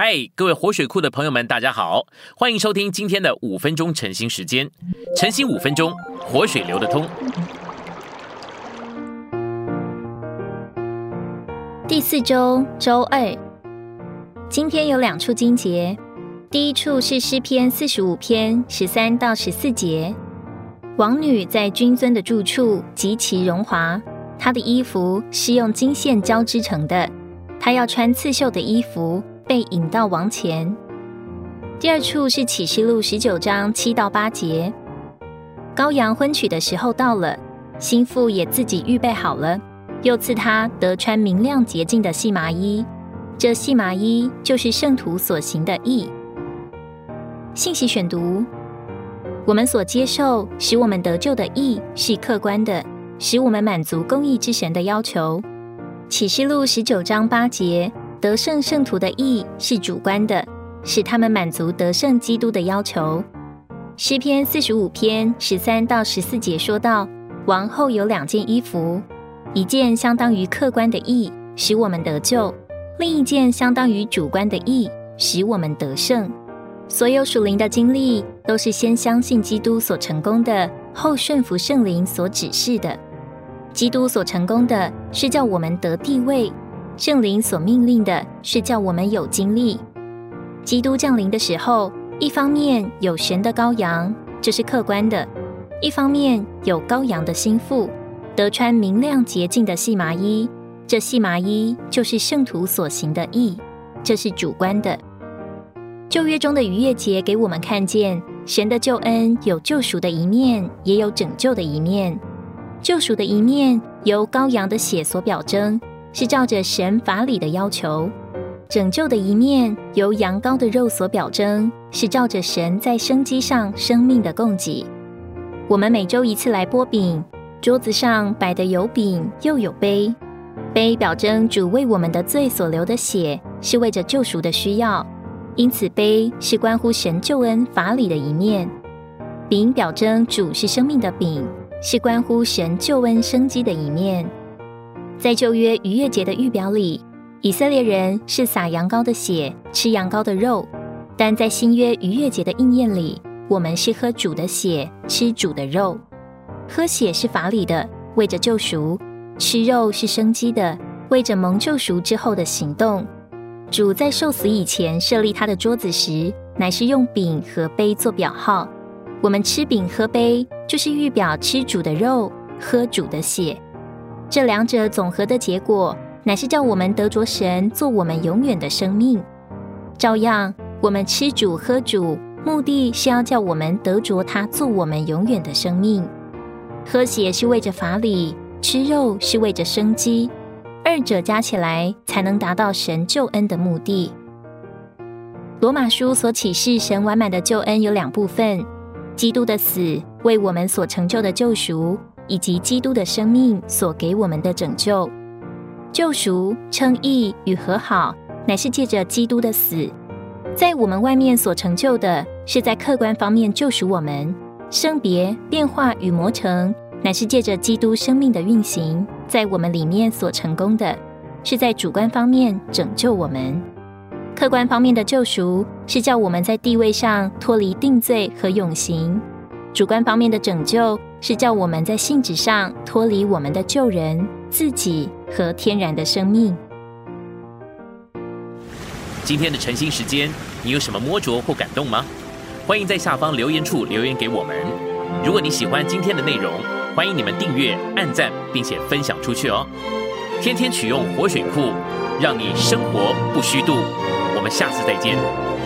嗨，各位活水库的朋友们，大家好，欢迎收听今天的五分钟晨兴时间。晨兴五分钟，活水流得通。第四周周二，今天有两处经节。第一处是诗篇四十五篇十三到十四节，王女在君尊的住处极其荣华，她的衣服是用金线交织成的，她要穿刺绣的衣服。被引到王前。第二处是启示录十九章七到八节，羔羊婚娶的时候到了，心腹也自己预备好了，又赐他得穿明亮洁净的细麻衣。这细麻衣就是圣徒所行的义。信息选读：我们所接受使我们得救的义是客观的，使我们满足公义之神的要求。启示录十九章八节。得胜圣徒的义是主观的，使他们满足得胜基督的要求。诗篇四十五篇十三到十四节说到，王后有两件衣服，一件相当于客观的义，使我们得救；另一件相当于主观的义，使我们得胜。所有属灵的经历，都是先相信基督所成功的，后顺服圣灵所指示的。基督所成功的是叫我们得地位。圣灵所命令的是叫我们有经历。基督降临的时候，一方面有神的羔羊，这是客观的；一方面有羔羊的心腹，得穿明亮洁净的细麻衣。这细麻衣就是圣徒所行的义，这是主观的。旧约中的逾越节给我们看见，神的救恩有救赎的一面，也有拯救的一面。救赎的一面由羔羊的血所表征。是照着神法理的要求，拯救的一面由羊羔的肉所表征，是照着神在生机上生命的供给。我们每周一次来剥饼，桌子上摆的有饼又有杯，杯表征主为我们的罪所流的血，是为着救赎的需要，因此杯是关乎神救恩法理的一面。饼表征主是生命的饼，是关乎神救恩生机的一面。在旧约逾越节的预表里，以色列人是撒羊羔的血，吃羊羔的肉；但在新约逾越节的应验里，我们是喝主的血，吃主的肉。喝血是法理的，为着救赎；吃肉是生机的，为着蒙救赎之后的行动。主在受死以前设立他的桌子时，乃是用饼和杯做表号。我们吃饼喝杯，就是预表吃主的肉，喝主的血。这两者总和的结果，乃是叫我们得着神做我们永远的生命。照样，我们吃主喝主，目的是要叫我们得着他做我们永远的生命。喝血是为着法理，吃肉是为着生机，二者加起来才能达到神救恩的目的。罗马书所启示神完满的救恩有两部分：基督的死为我们所成就的救赎。以及基督的生命所给我们的拯救、救赎、称义与和好，乃是借着基督的死。在我们外面所成就的，是在客观方面救赎我们；圣别、变化与磨成，乃是借着基督生命的运行，在我们里面所成功的，是在主观方面拯救我们。客观方面的救赎，是叫我们在地位上脱离定罪和永刑；主观方面的拯救。是叫我们在性质上脱离我们的旧人、自己和天然的生命。今天的晨兴时间，你有什么摸着或感动吗？欢迎在下方留言处留言给我们。如果你喜欢今天的内容，欢迎你们订阅、按赞，并且分享出去哦。天天取用活水库，让你生活不虚度。我们下次再见。